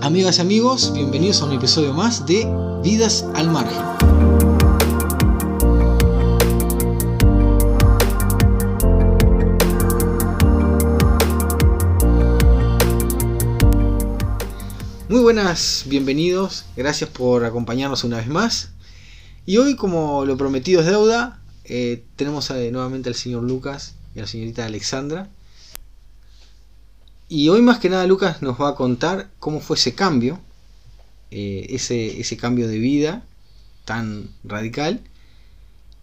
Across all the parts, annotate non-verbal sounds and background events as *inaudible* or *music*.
amigas y amigos, bienvenidos a un episodio más de Vidas al Margen. Muy buenas, bienvenidos, gracias por acompañarnos una vez más. Y hoy, como lo prometido es deuda, eh, tenemos eh, nuevamente al señor Lucas y a la señorita Alexandra. Y hoy más que nada Lucas nos va a contar cómo fue ese cambio, eh, ese, ese cambio de vida tan radical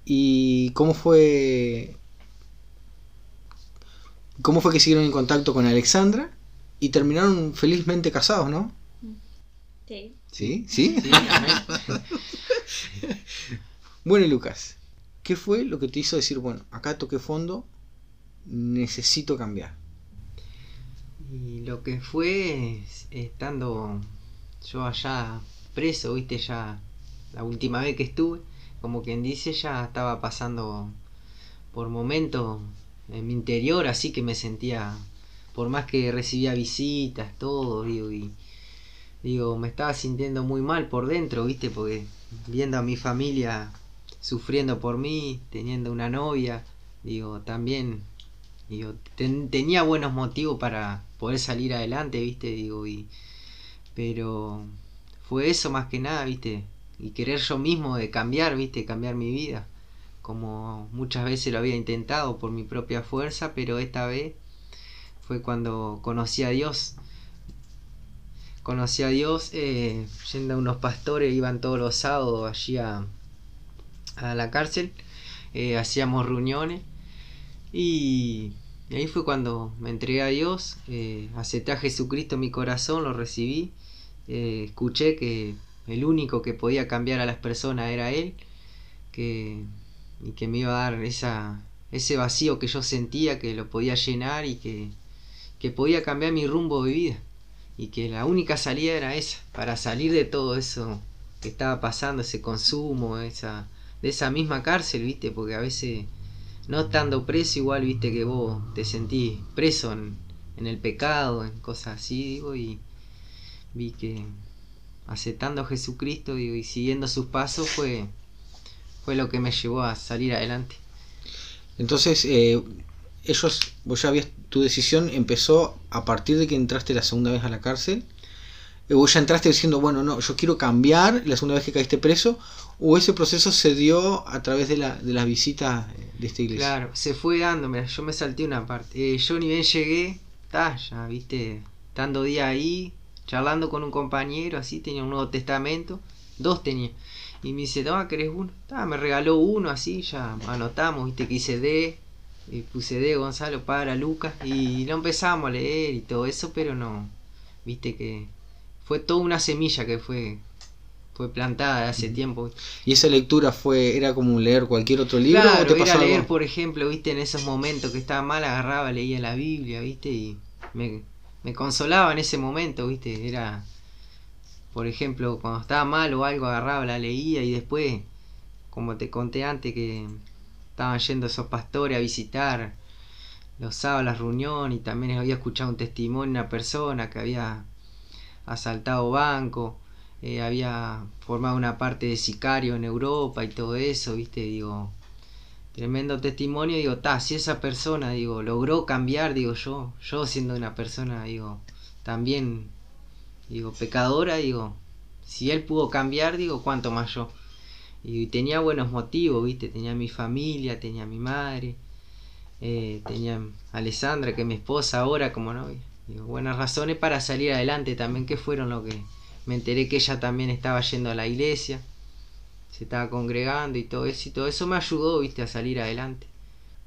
y cómo fue cómo fue que siguieron en contacto con Alexandra y terminaron felizmente casados, ¿no? Sí. ¿Sí? ¿Sí? *laughs* bueno, Lucas, ¿qué fue lo que te hizo decir, bueno, acá toqué fondo, necesito cambiar? Y lo que fue estando yo allá preso, viste, ya la última vez que estuve, como quien dice, ya estaba pasando por momentos en mi interior, así que me sentía, por más que recibía visitas, todo, digo, y digo, me estaba sintiendo muy mal por dentro, viste, porque viendo a mi familia sufriendo por mí, teniendo una novia, digo, también digo, tenía buenos motivos para poder salir adelante, viste, digo, y pero fue eso más que nada, viste, y querer yo mismo de cambiar, viste, cambiar mi vida, como muchas veces lo había intentado por mi propia fuerza, pero esta vez fue cuando conocí a Dios. Conocí a Dios eh, yendo a unos pastores, iban todos los sábados allí a, a la cárcel, eh, hacíamos reuniones y, ahí fue cuando me entregué a Dios, eh, acepté a Jesucristo en mi corazón, lo recibí, eh, escuché que el único que podía cambiar a las personas era Él, que, y que me iba a dar esa, ese vacío que yo sentía, que lo podía llenar y que, que podía cambiar mi rumbo de vida. Y que la única salida era esa, para salir de todo eso que estaba pasando, ese consumo, esa, de esa misma cárcel, viste, porque a veces no estando preso igual, viste, que vos te sentís preso en, en el pecado, en cosas así, digo, y vi que aceptando a Jesucristo y siguiendo sus pasos fue, fue lo que me llevó a salir adelante. Entonces, eh, ellos, vos ya habías, tu decisión empezó a partir de que entraste la segunda vez a la cárcel. Eh, vos ya entraste diciendo, bueno, no, yo quiero cambiar la segunda vez que caíste preso, o ese proceso se dio a través de, la, de las visitas Claro, se fue dando, mira, yo me salté una parte. Eh, yo ni bien llegué, ta, ya, viste, estando día ahí, charlando con un compañero, así, tenía un Nuevo Testamento, dos tenía. Y me dice, toma, ¿querés uno? Me regaló uno, así, ya anotamos, viste, que hice D, y puse D, Gonzalo, para Lucas, y lo empezamos a leer y todo eso, pero no, viste que fue toda una semilla que fue fue plantada hace tiempo. ¿Y esa lectura fue era como leer cualquier otro libro claro, o te era pasó leer, algo? por ejemplo, viste, en esos momentos que estaba mal, agarraba, leía la Biblia, viste, y me, me consolaba en ese momento, viste, era, por ejemplo, cuando estaba mal o algo, agarraba, la leía y después, como te conté antes, que estaban yendo esos pastores a visitar los sábados las reuniones y también había escuchado un testimonio de una persona que había asaltado banco, eh, había formado una parte de sicario en Europa y todo eso, viste, digo, tremendo testimonio, digo, ta, si esa persona, digo, logró cambiar, digo yo, yo siendo una persona, digo, también, digo, pecadora, digo, si él pudo cambiar, digo, cuánto más yo. Y tenía buenos motivos, viste, tenía mi familia, tenía mi madre, eh, tenía Alessandra, que es mi esposa ahora como novia. Digo, buenas razones para salir adelante también, que fueron lo que me enteré que ella también estaba yendo a la iglesia, se estaba congregando y todo eso, y todo eso me ayudó, viste, a salir adelante.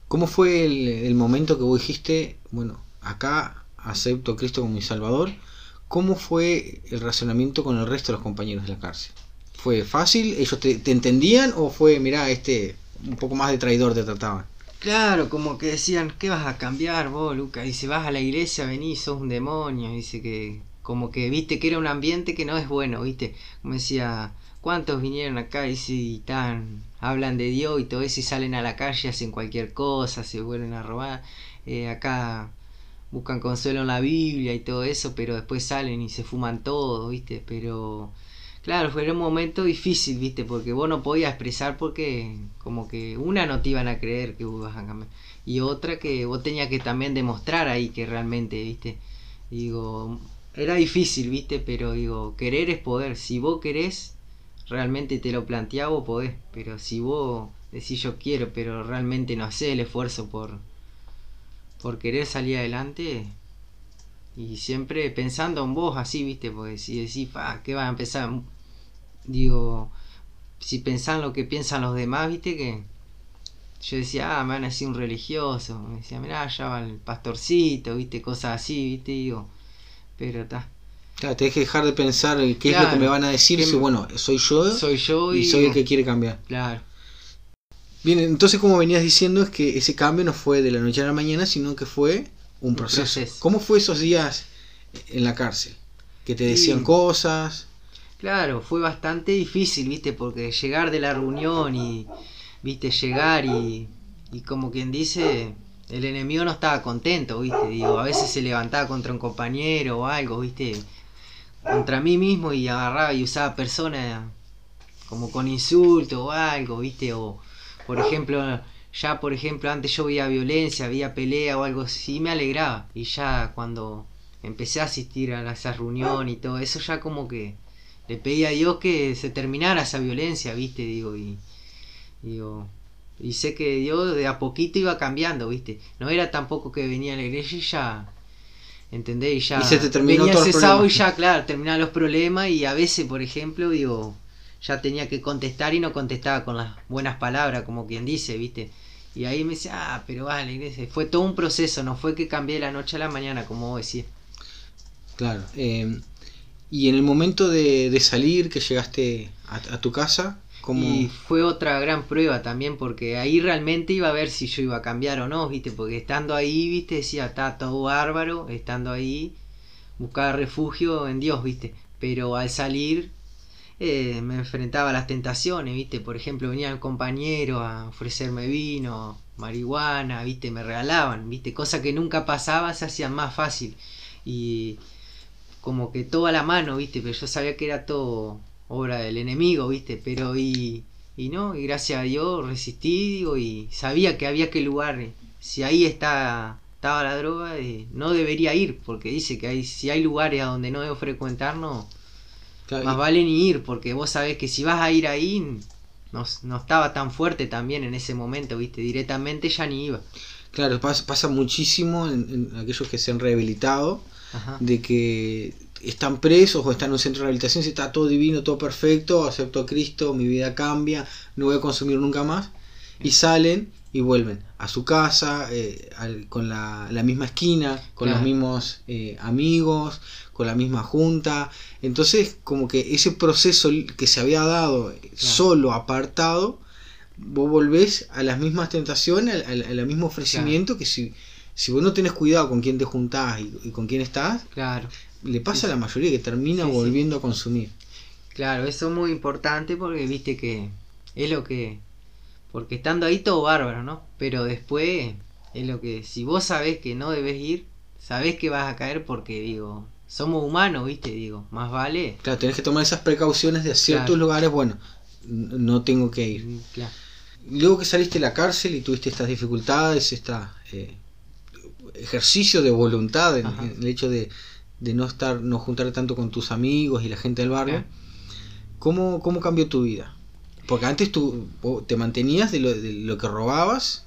¿Cómo fue el, el momento que vos dijiste, bueno, acá acepto a Cristo como mi Salvador? ¿Cómo fue el relacionamiento con el resto de los compañeros de la cárcel? ¿Fue fácil? ¿Ellos te, te entendían o fue, mirá, este, un poco más de traidor te trataban? Claro, como que decían, ¿qué vas a cambiar vos, Lucas? Dice, vas a la iglesia, venís, sos un demonio. Dice que, como que, viste, que era un ambiente que no es bueno, viste. Como decía, ¿cuántos vinieron acá y si tan, hablan de Dios y todo eso y salen a la calle, hacen cualquier cosa, se vuelven a robar? Eh, acá buscan consuelo en la Biblia y todo eso, pero después salen y se fuman todo, ¿viste? Pero claro, fue un momento difícil, ¿viste? Porque vos no podías expresar porque como que una no te iban a creer que vos ibas a cambiar y otra que vos tenías que también demostrar ahí que realmente, ¿viste? Digo, era difícil, ¿viste? Pero digo, querer es poder. Si vos querés, realmente te lo planteás, vos podés. Pero si vos decís yo quiero, pero realmente no hacés el esfuerzo por, por querer salir adelante, y siempre pensando en vos así, ¿viste? Porque si decís, pa, ¿qué va a empezar? Digo, si pensás lo que piensan los demás, ¿viste? Que yo decía, ah, me van a decir un religioso. Me decía, mirá, ya va el pastorcito, ¿viste? Cosas así, ¿viste? digo, pero está. Claro, tenés que dejar de pensar qué es lo que me van a decir. Si, bueno, soy yo. Soy yo y, soy el que quiere cambiar. Claro. Bien, entonces como venías diciendo es que ese cambio no fue de la noche a la mañana, sino que fue un proceso. ¿Cómo fue esos días en la cárcel? Que te decían cosas. Claro, fue bastante difícil, viste, porque llegar de la reunión y, viste, llegar y, y como quien dice, el enemigo no estaba contento, viste, digo, a veces se levantaba contra un compañero o algo, viste, contra mí mismo y agarraba y usaba personas como con insulto o algo, viste, o por ejemplo, ya por ejemplo antes yo veía violencia, veía pelea o algo así, me alegraba, y ya cuando empecé a asistir a esa reunión y todo eso, ya como que le pedí a Dios que se terminara esa violencia, viste, digo, y digo, y sé que Dios de a poquito iba cambiando, ¿viste? No era tampoco que venía a la iglesia y ya, ¿entendés? Y ya y se te terminó venía cesado y ya, claro, terminaban los problemas y a veces, por ejemplo, digo, ya tenía que contestar y no contestaba con las buenas palabras, como quien dice, ¿viste? Y ahí me decía, ah, pero vale, iglesia. Fue todo un proceso, no fue que cambié de la noche a la mañana, como vos decís. Claro. Eh, y en el momento de, de salir, que llegaste a, a tu casa, y fue otra gran prueba también porque ahí realmente iba a ver si yo iba a cambiar o no, ¿viste? Porque estando ahí, ¿viste? Decía, está todo bárbaro, estando ahí, buscaba refugio en Dios, ¿viste? Pero al salir eh, me enfrentaba a las tentaciones, ¿viste? Por ejemplo, venía el compañero a ofrecerme vino, marihuana, ¿viste? Me regalaban, ¿viste? Cosa que nunca pasaba, se hacían más fácil. Y como que todo a la mano, ¿viste? Pero yo sabía que era todo obra del enemigo, ¿viste? Pero y, y no, y gracias a Dios resistí, digo, y sabía que había que lugar, si ahí está, estaba la droga, eh, no debería ir, porque dice que hay, si hay lugares a donde no debo frecuentar, no, más vale ni ir, porque vos sabés que si vas a ir ahí, no, no estaba tan fuerte también en ese momento, ¿viste? Directamente ya ni iba. Claro, pasa, pasa muchísimo en, aquellos que se han rehabilitado, de que están presos o están en un centro de rehabilitación, si está todo divino, todo perfecto, acepto a Cristo, mi vida cambia, no voy a consumir nunca más, y salen y vuelven a su casa, eh, con la, misma esquina, con los mismos eh, amigos, con la misma junta. Entonces, como que ese proceso que se había dado solo, apartado, vos volvés a las mismas tentaciones, al, mismo ofrecimiento que si, si vos no tenés cuidado con quién te juntás y, y con quién estás, claro le pasa a la mayoría que termina volviendo a consumir. Claro, eso es muy importante porque viste que es lo que... Porque estando ahí todo bárbaro, ¿no? Pero después es lo que... Si vos sabés que no debes ir, sabés que vas a caer porque digo... Somos humanos, viste, digo, más vale. Claro, tenés que tomar esas precauciones de ciertos lugares, bueno, no tengo que ir. Mm, claro. Luego que saliste de la cárcel y tuviste estas dificultades, este ejercicio de voluntad, el hecho de, de no estar, no juntar tanto con tus amigos y la gente del barrio, ¿cómo, ¿cómo cambió tu vida? Porque antes tú te mantenías de lo, de lo que robabas,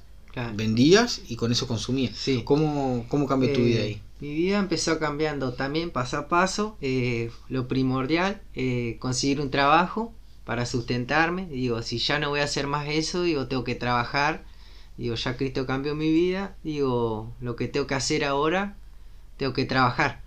vendías y con eso consumías. Sí. ¿Cómo, ¿Cómo cambió tu vida ahí? Eh, mi vida empezó cambiando también paso a paso. Eh, lo primordial, eh, conseguir un trabajo para sustentarme. Digo, si ya no voy a hacer más eso, digo, tengo que trabajar. Digo, ya Cristo cambió mi vida. Digo, lo que tengo que hacer ahora, tengo que trabajar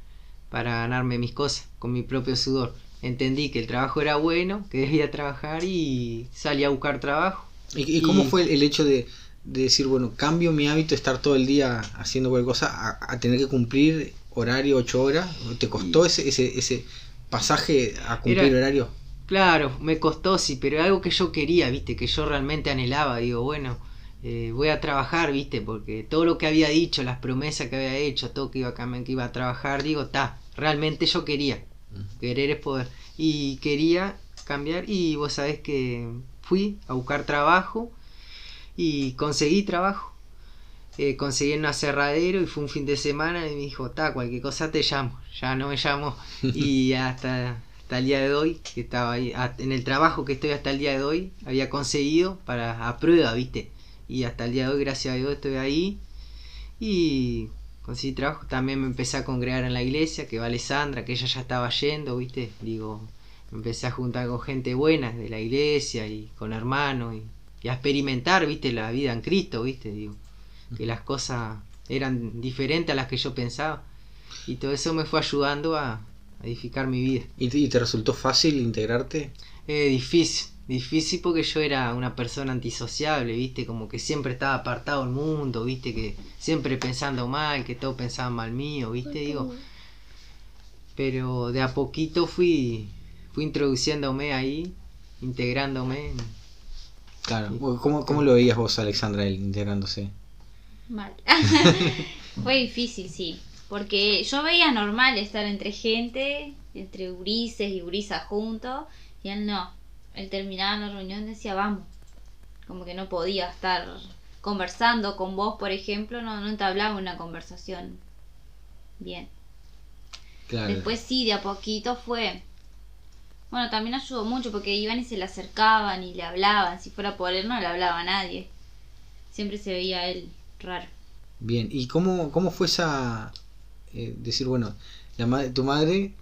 para ganarme mis cosas con mi propio sudor. Entendí que el trabajo era bueno, que debía trabajar y salí a buscar trabajo. ¿Y, cómo fue el hecho de, decir, bueno, cambio mi hábito de estar todo el día haciendo cualquier cosa a, tener que cumplir horario ocho horas? ¿Te costó ese, ese, ese pasaje a cumplir horario? Claro, me costó, sí, pero algo que yo quería, viste, que yo realmente anhelaba. Digo, bueno, eh, voy a trabajar, viste, porque todo lo que había dicho, las promesas que había hecho, todo que iba a cambiar, que iba a trabajar, digo, está, realmente yo quería, querer es poder, y quería cambiar, y vos sabés que fui a buscar trabajo, y conseguí trabajo, eh, conseguí en un aserradero y fue un fin de semana y me dijo, ta, cualquier cosa te llamo, ya no me llamo, *laughs* y hasta hasta el día de hoy, que estaba ahí, en el trabajo que estoy hasta el día de hoy, había conseguido para a prueba, ¿viste? Y hasta el día de hoy, gracias a Dios, estoy ahí. Y conseguí trabajo. También me empecé a congregar en la iglesia, que va Alessandra, que ella ya estaba yendo, ¿viste? Digo, me empecé a juntar con gente buena de la iglesia y con hermanos y, a experimentar, ¿viste? La vida en Cristo, ¿viste? Digo, que las cosas eran diferentes a las que yo pensaba. Y todo eso me fue ayudando a, edificar mi vida. ¿Y te, te resultó fácil integrarte? Eh, difícil, difícil porque yo era una persona antisociable, viste, como que siempre estaba apartado del mundo, viste, que siempre pensando mal, que todos pensaban mal mío, viste, digo. Pero de a poquito fui, fui introduciéndome ahí, integrándome. Claro, ¿cómo, cómo lo veías vos, Alexandra, él integrándose? Mal. *laughs* Fue difícil, sí. Porque yo veía normal estar entre gente, entre urises y urisas juntos, y él no. Él terminaba la reunión y decía, vamos. Como que no podía estar conversando con vos, por ejemplo, no, no entablaba una conversación bien. Después sí, de a poquito fue. Bueno, también ayudó mucho porque iban y se le acercaban y le hablaban. Si fuera por él no le hablaba a nadie. Siempre se veía él raro. Bien, ¿y cómo, cómo fue esa, eh, decir, bueno, la madre, tu madre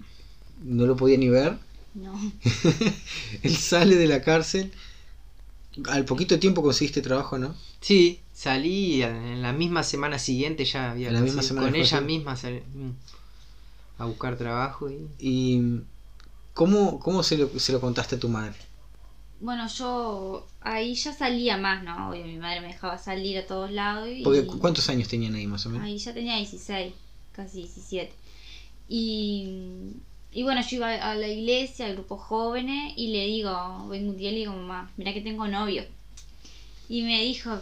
no lo podía ni ver. No. *laughs* Él sale de la cárcel. Al poquito tiempo conseguiste trabajo, ¿no? Sí, salí en la misma semana siguiente ya había la misma semana con ella misma mm, a buscar trabajo y, y ¿cómo, cómo se, lo, se lo contaste a tu madre? Bueno, yo ahí ya salía más, ¿no? Obvio, mi madre me dejaba salir a todos lados. Y... ¿Cuántos años tenían ahí más o menos? Ahí ya tenía 16 casi 17. Y, y bueno, yo iba a la iglesia, al grupo jóvenes, y le digo, vengo un día y le digo, mamá, mira que tengo novio. Y me dijo,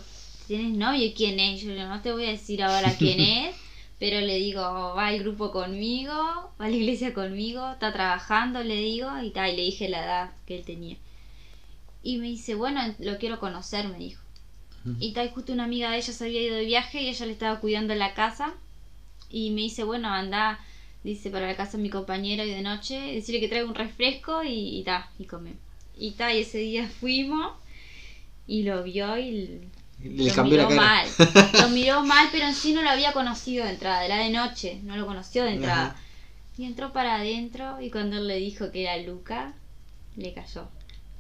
¿tienes novio? ¿Quién es? Yo no te voy a decir ahora quién *laughs* es, pero le digo, va al grupo conmigo, va a la iglesia conmigo, está trabajando, le digo, y tal, y le dije la edad que él tenía. Y me dice, bueno, lo quiero conocer, me dijo. Y tal, justo una amiga de ella se había ido de viaje y ella le estaba cuidando la casa y me dice, bueno, anda, dice, para la casa de mi compañero y de noche, decirle que traiga un refresco y ta, y, come. Y ta, y ese día *laughs* fuimos y lo vio y le lo miró mal. *laughs* lo miró mal, pero en sí no lo había conocido de entrada, era de noche, no lo conoció de entrada. Y entró para adentro y cuando él le dijo que era Luca, le cayó.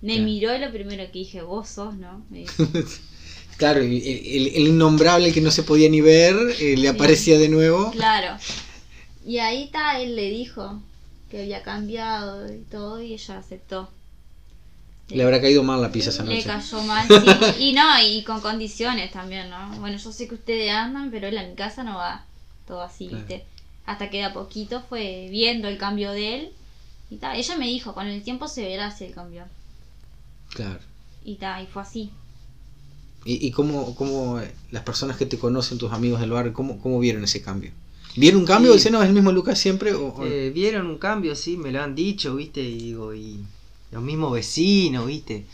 Me miró y lo primero que dije, vos sos, ¿no? Me dijo. *laughs* Claro, el, el, innombrable que no se podía ni ver eh, le aparecía de nuevo. Claro. Y ahí está, él le dijo que había cambiado y todo y ella aceptó. Le habrá caído mal la pizza esa noche. Le cayó mal, sí. *laughs* Y no, y con condiciones también, ¿no? Bueno, yo sé que ustedes andan, pero él en mi casa no va todo así, ¿viste? Hasta que de a poquito fue viendo el cambio de él. Y ta, ella me dijo, con el tiempo se verá si el cambio. Claro. Y ta, y fue así. ¿Y, y cómo, cómo, las personas que te conocen, tus amigos del barrio, cómo, cómo vieron ese cambio? ¿Vieron un cambio? ¿Dicen, no, es el mismo Lucas siempre? O, eh, vieron un cambio, sí, me lo han dicho, ¿viste? Y digo, y los mismos vecinos, ¿viste?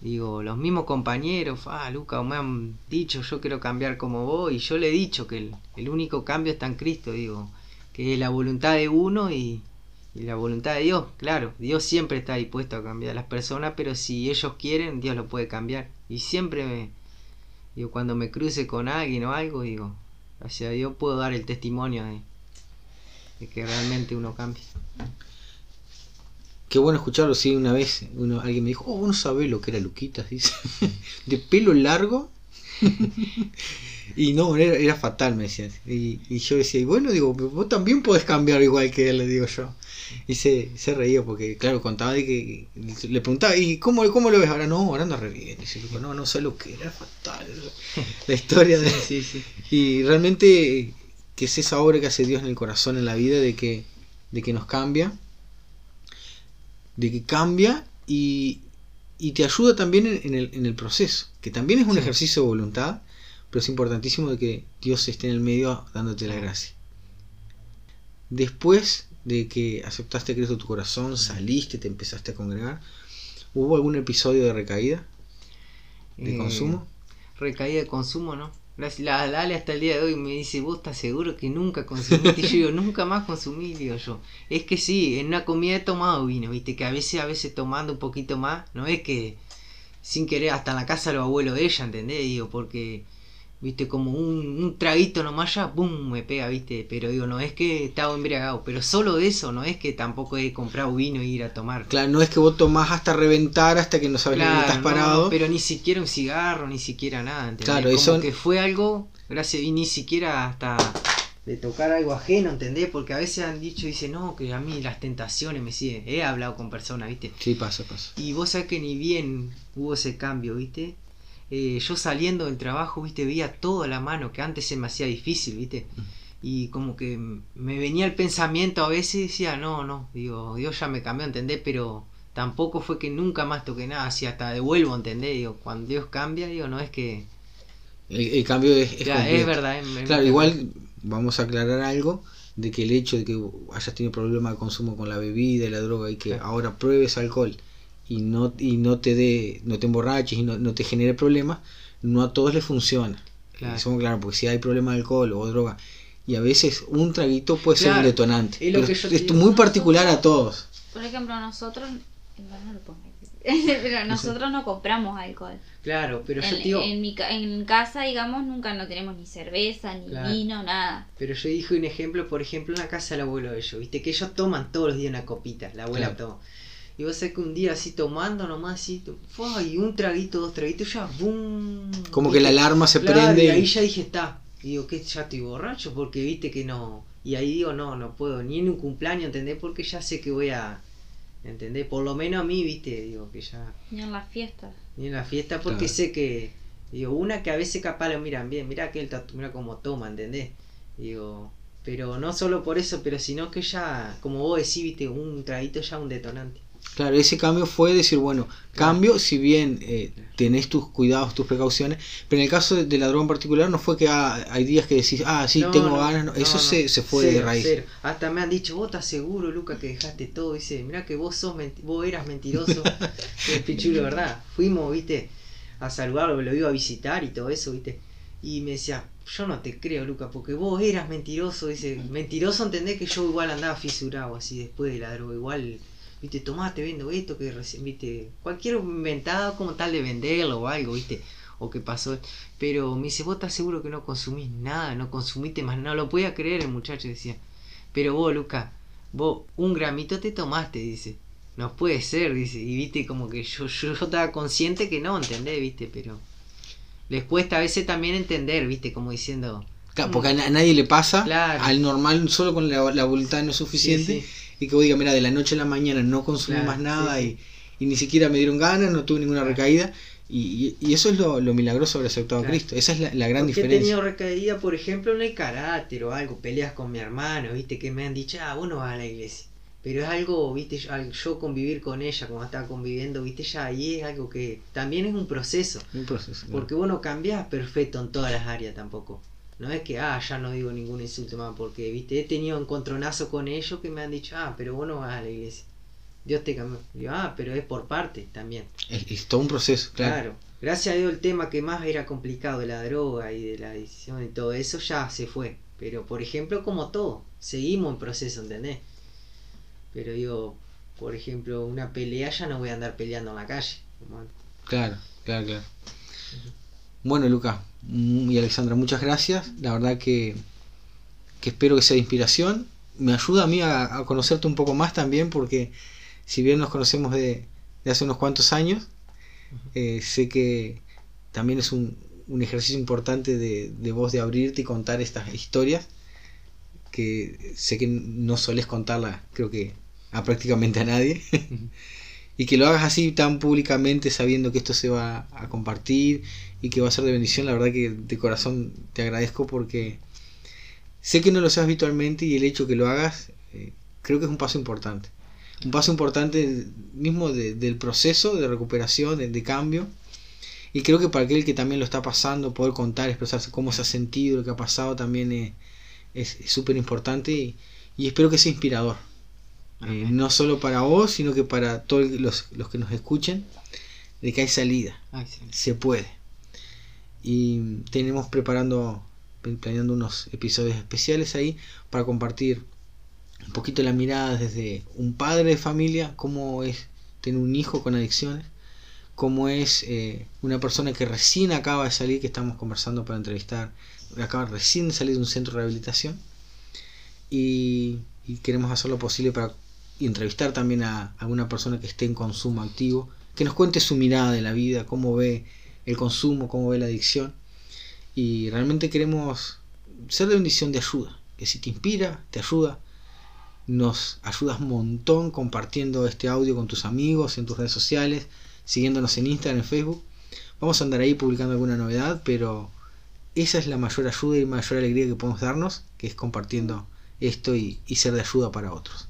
Digo, los mismos compañeros, ah, Lucas, me han dicho, yo quiero cambiar como vos, y yo le he dicho que el, el único cambio está en Cristo, digo, que es la voluntad de uno y, y la voluntad de Dios, claro, Dios siempre está dispuesto a cambiar a las personas, pero si ellos quieren, Dios lo puede cambiar. Y siempre me, Digo, cuando me cruce con alguien o algo, digo, hacia Dios puedo dar el testimonio de, que realmente uno cambia. Qué bueno escucharlo, sí, una vez uno, alguien me dijo, oh, uno sabe lo que era Luquitas, *laughs* dice, de pelo largo. *laughs* y no, era, fatal, me decía. Y, y, yo decía, y bueno, digo, vos también podés cambiar igual que él, le digo yo. Y se, se reía porque, claro, contaba de que le preguntaba, ¿y cómo, cómo lo ves ahora? No, ahora anda re bien. Y no, no sé lo que era fatal. *laughs* La historia de. sí, sí. Y realmente, que es esa obra que hace Dios en el corazón, en la vida, de que, de que nos cambia. De que cambia y, y te ayuda también en, el, en el proceso, que también es un ejercicio de voluntad, pero es importantísimo de que Dios esté en el medio dándote la gracia. Después de que aceptaste a Cristo tu corazón, saliste, te empezaste a congregar, ¿hubo algún episodio de recaída, de Eh, consumo? Recaída de consumo, ¿no? La, la la Ale hasta el día de hoy me dice, vos estás seguro que nunca consumiste. Y yo digo, nunca más consumí, digo yo. Es que sí, en una comida he tomado vino, viste, que a veces, a veces tomando un poquito más, no es que sin querer hasta en la casa de los abuelos de ella, ¿entendés? Digo, porque, viste, como un, un traguito nomás ya, ¡pum! me pega, viste. Pero digo, no es que estaba embriagado, pero solo de eso, no es que tampoco he comprado vino e ir a tomar. Claro, no es que vos tomás hasta reventar, hasta que no sabes dónde estás no, parado. pero ni siquiera un cigarro, ni siquiera nada, ¿entendés? Claro, Como eso- que fue algo, gracias, y ni siquiera hasta de tocar algo ajeno, ¿entendés? Porque a veces han dicho, dice, no, que a mí las tentaciones me siguen. He hablado con personas, ¿viste? Sí, pasa, pasa. Y vos sabés que ni bien hubo ese cambio, ¿viste? Eh, yo saliendo del trabajo, ¿viste? Veía todo a la mano, que antes se me hacía difícil, ¿viste? Y como que me venía el pensamiento a veces y decía, no, no, digo, Dios ya me cambió, ¿entendés? Pero tampoco fue que nunca más toqué nada, así hasta devuelvo, ¿entendés? Digo, cuando Dios cambia, digo, no es que... El, el cambio es, es Claro, es completo. verdad. es- es- Claro, igual vamos a aclarar algo de que el hecho de que hayas tenido problema de consumo con la bebida y la droga y que Claro. ahora pruebes alcohol y no y no te dé no te emborraches y no, no te genere problemas, no a todos les funciona. Claro. Eso claro, porque si hay problema de alcohol o droga y a veces un traguito puede ser un Claro, detonante. pero yo es digo. muy particular a todos. Por ejemplo, nosotros. No lo pongo aquí. *laughs* Pero nosotros no compramos alcohol. Claro, pero yo En, digo, en mi, en casa, digamos, nunca no tenemos ni cerveza, ni Claro. vino, nada. pero yo dije un ejemplo, por ejemplo, en la casa del abuelo de ellos, ¿viste? Que ellos toman todos los días una copita, la abuela Claro. toma. Y vos sabés que un día así tomando nomás así, y un traguito, dos traguitos, ya, ¡boom! Como que la ¿Viste? alarma se Claro, prende Y ahí ya dije, está. Y digo, que ya estoy borracho porque viste que no. Y ahí digo, no, no puedo, ni en un cumpleaños, ¿entendés? Porque ya sé que voy a. ¿Entendés? Por lo menos a mí, viste, digo, que ya. Ni en las fiestas. Ni en la fiesta, porque Claro. sé que. Digo, una que a veces capaz lo miran bien, mira que él está- mira cómo toma, ¿entendés? Digo, pero no solo por eso, pero sino que ya, como vos decís, viste, un traguito ya un detonante. Claro, ese cambio fue decir, bueno, cambio, si bien eh, tenés tus cuidados, tus precauciones, pero en el caso de, la droga en particular no fue que ah, hay días que decís, ah, sí, No, tengo no, ganas, no, eso. Se, se fue de raíz. cero. Hasta me han dicho, vos estás seguro, Luca, que dejaste todo. Dice, mira que vos sos menti- vos eras mentiroso. *laughs* es pichulo, ¿verdad? Fuimos, viste, a saludarlo, lo iba a visitar y todo eso, viste. Y me decía, yo no te creo, Luca, porque vos eras mentiroso. Dice, mentiroso entendés que yo igual andaba fisurado así después de la droga. Igual, viste, tomaste, vendo esto, que recién, viste, cualquier inventado como tal de venderlo o algo, viste. O que pasó. Pero me dice, vos estás seguro que no consumís nada, no consumiste más. No lo podía creer el muchacho, decía. Pero vos, Luca, vos un gramito te tomaste, dice. No puede ser, dice. Y viste, como que yo, yo, yo *laughs* estaba consciente que no, ¿entendés? Viste, pero les cuesta a veces también entender, viste, como diciendo. Porque a, na- a nadie le pasa, Claro. al normal solo con la, la voluntad no es suficiente, Sí, y que vos digas, mira, de la noche a la mañana no consumí Claro, más nada sí, Y, y ni siquiera me dieron ganas, no tuve ninguna Claro. recaída, y, eso es lo, lo milagroso de haber aceptado a Claro. Cristo, esa es la, la gran Porque he diferencia. tenido recaída, por ejemplo, en el carácter o algo, peleas con mi hermano, viste, que me han dicho, ah, vos no vas a la iglesia. Pero es algo, viste, yo, al yo convivir con ella, como estaba conviviendo, viste, ya ahí es algo que también es un proceso. Un proceso, claro. Porque vos no cambiás perfecto en todas las áreas tampoco. No es que, ah, ya no digo ningún insulto más, porque, viste, he tenido encontronazo con ellos que me han dicho, ah, pero vos no vas a la iglesia. Dios te cambió. Digo, ah, pero es por parte también. es, es todo un proceso, claro. Claro. Gracias a Dios el tema que más era complicado de la droga y de la adicción y todo eso ya se fue. Pero por ejemplo, como todo, seguimos en proceso, ¿entendés? Pero digo, por ejemplo, una pelea ya no voy a andar peleando en la calle. Claro, claro, claro. Bueno, Luca mm, y Alexandra, muchas gracias. La verdad que, que espero que sea de inspiración. Me ayuda a mí a, a conocerte un poco más también, porque si bien nos conocemos de, de hace unos cuantos años, eh, sé que también es un, un ejercicio importante de, de vos de abrirte y contar estas historias, que sé que no solés contarla, creo que a prácticamente a nadie. *laughs* y que lo hagas así tan públicamente sabiendo que esto se va a compartir y que va a ser de bendición, la verdad que de corazón te agradezco porque sé que no lo seas habitualmente y el hecho que lo hagas eh, creo que es un paso importante. un paso importante mismo de- del proceso de recuperación, de, de cambio. Y creo que para aquel que también lo está pasando, poder contar, expresarse cómo se ha sentido, lo que ha pasado, también es súper importante y espero que sea inspirador. Eh, no solo para vos, sino que para todos los, los que nos escuchen, de que hay salida, Ay, sí. se puede. Y tenemos preparando, planeando unos episodios especiales ahí para compartir un poquito la mirada desde un padre de familia, cómo es tener un hijo con adicciones, cómo es eh, una persona que recién acaba de salir, que estamos conversando para entrevistar, acaba recién de salir de un centro de rehabilitación y, y queremos hacer lo posible para entrevistar también a alguna persona que esté en consumo activo, que nos cuente su mirada de la vida, cómo ve el consumo, cómo ve la adicción y realmente queremos ser de bendición de ayuda, que si te inspira, te ayuda, nos ayudas un montón compartiendo este audio con tus amigos en tus redes sociales, siguiéndonos en Instagram, en Facebook. Vamos a andar ahí publicando alguna novedad, pero esa es la mayor ayuda y mayor alegría que podemos darnos, que es compartiendo esto y, y ser de ayuda para otros.